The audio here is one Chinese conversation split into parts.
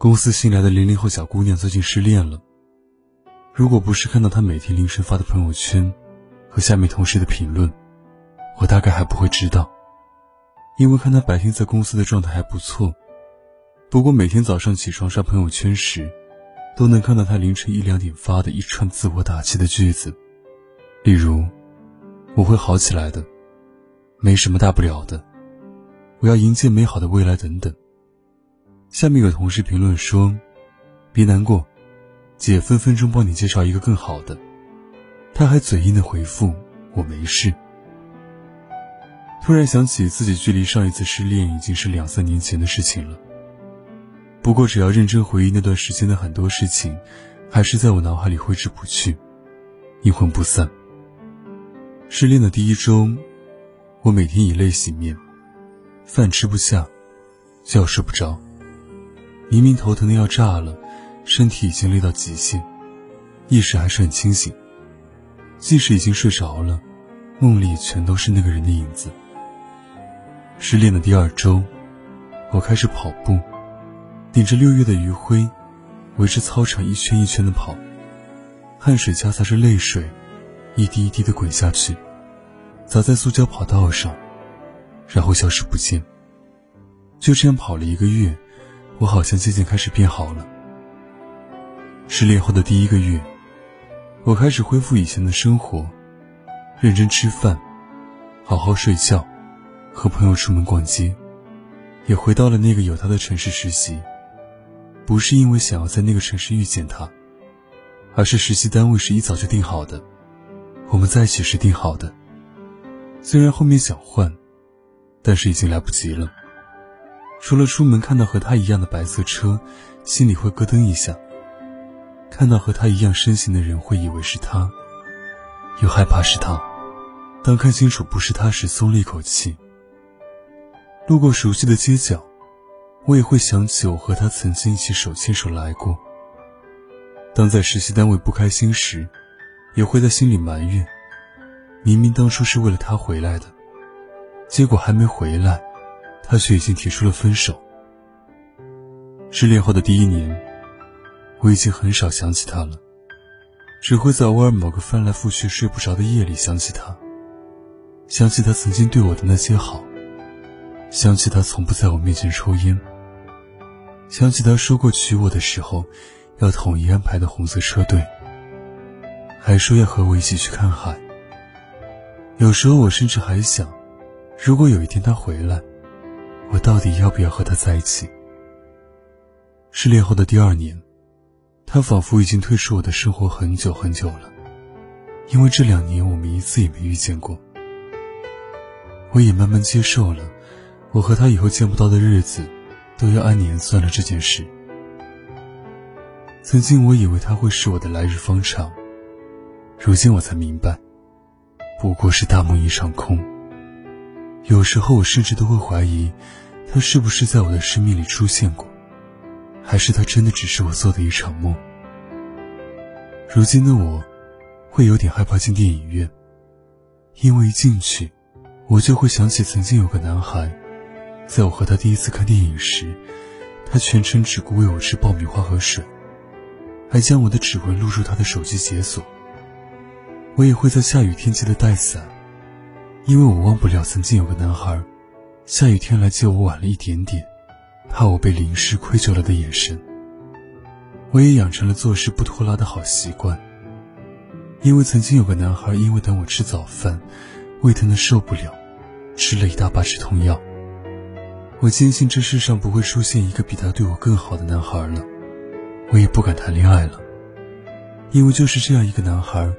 公司新来的零零后小姑娘最近失恋了。如果不是看到她每天凌晨发的朋友圈和下面同事的评论，我大概还不会知道。因为看她白天在公司的状态还不错，不过每天早上起床刷朋友圈时，都能看到她凌晨一两点发的一串自我打气的句子，例如“我会好起来的，没什么大不了的，我要迎接美好的未来”等等。下面有同事评论说：“别难过，姐分分钟帮你介绍一个更好的。”他还嘴硬的回复：“我没事。”突然想起自己距离上一次失恋已经是两三年前的事情了。不过只要认真回忆那段时间的很多事情，还是在我脑海里挥之不去，阴魂不散。失恋的第一周，我每天以泪洗面，饭吃不下，觉睡不着。明明头疼的要炸了，身体已经累到极限，意识还是很清醒。即使已经睡着了，梦里全都是那个人的影子。失恋的第二周，我开始跑步，顶着六月的余晖，围着操场一圈一圈的跑，汗水夹杂着泪水，一滴一滴的滚下去，砸在塑胶跑道上，然后消失不见。就这样跑了一个月。我好像渐渐开始变好了。失恋后的第一个月，我开始恢复以前的生活，认真吃饭，好好睡觉，和朋友出门逛街，也回到了那个有他的城市实习。不是因为想要在那个城市遇见他，而是实习单位是一早就定好的，我们在一起时定好的。虽然后面想换，但是已经来不及了。除了出门看到和他一样的白色车，心里会咯噔一下；看到和他一样身形的人，会以为是他，又害怕是他。当看清楚不是他时，松了一口气。路过熟悉的街角，我也会想起我和他曾经一起手牵手来过。当在实习单位不开心时，也会在心里埋怨：明明当初是为了他回来的，结果还没回来。他却已经提出了分手。失恋后的第一年，我已经很少想起他了，只会在偶尔某个翻来覆去睡不着的夜里想起他，想起他曾经对我的那些好，想起他从不在我面前抽烟，想起他说过娶我的时候要统一安排的红色车队，还说要和我一起去看海。有时候我甚至还想，如果有一天他回来。我到底要不要和他在一起？失恋后的第二年，他仿佛已经退出我的生活很久很久了，因为这两年我们一次也没遇见过。我也慢慢接受了，我和他以后见不到的日子，都要按年算了这件事。曾经我以为他会是我的来日方长，如今我才明白，不过是大梦一场空。有时候我甚至都会怀疑，他是不是在我的生命里出现过，还是他真的只是我做的一场梦。如今的我，会有点害怕进电影院，因为一进去，我就会想起曾经有个男孩，在我和他第一次看电影时，他全程只顾喂我吃爆米花和水，还将我的指纹录入他的手机解锁。我也会在下雨天记得带伞。因为我忘不了曾经有个男孩，下雨天来接我晚了一点点，怕我被淋湿愧疚了的眼神。我也养成了做事不拖拉的好习惯。因为曾经有个男孩，因为等我吃早饭，胃疼的受不了，吃了一大把止痛药。我坚信这世上不会出现一个比他对我更好的男孩了，我也不敢谈恋爱了。因为就是这样一个男孩。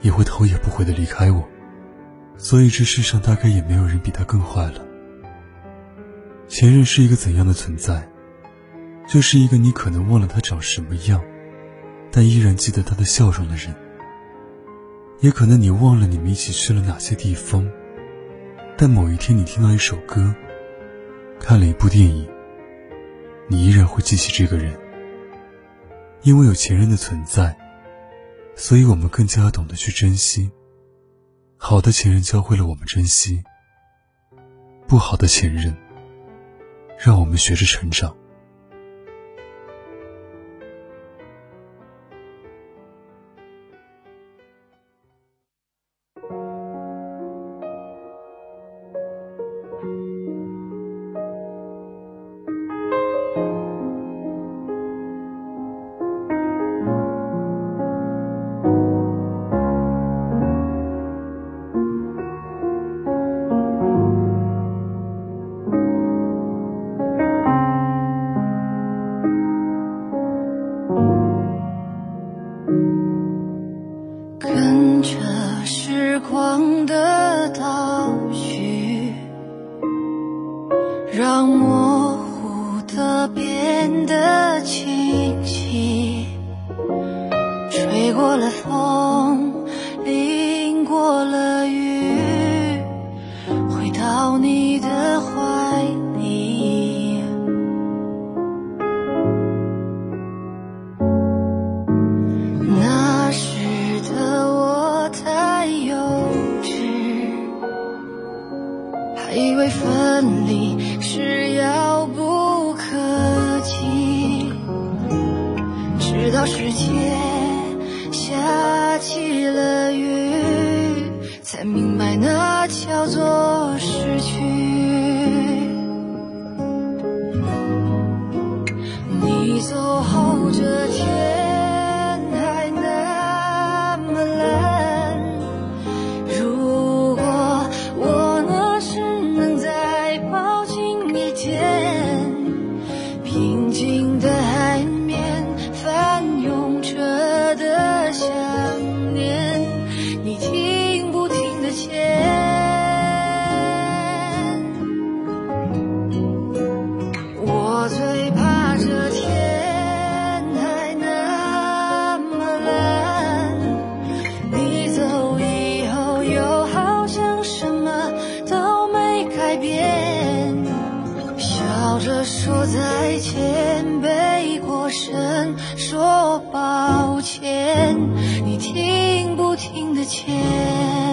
也会头也不回的离开我。所以这世上大概也没有人比他更坏了。前任是一个怎样的存在？就是一个你可能忘了他长什么样，但依然记得他的笑容的人。也可能你忘了你们一起去了哪些地方，但某一天你听到一首歌，看了一部电影，你依然会记起这个人。因为有前任的存在，所以我们更加懂得去珍惜。好的前任教会了我们珍惜，不好的前任让我们学着成长。变得清晰，吹过了风，叫做听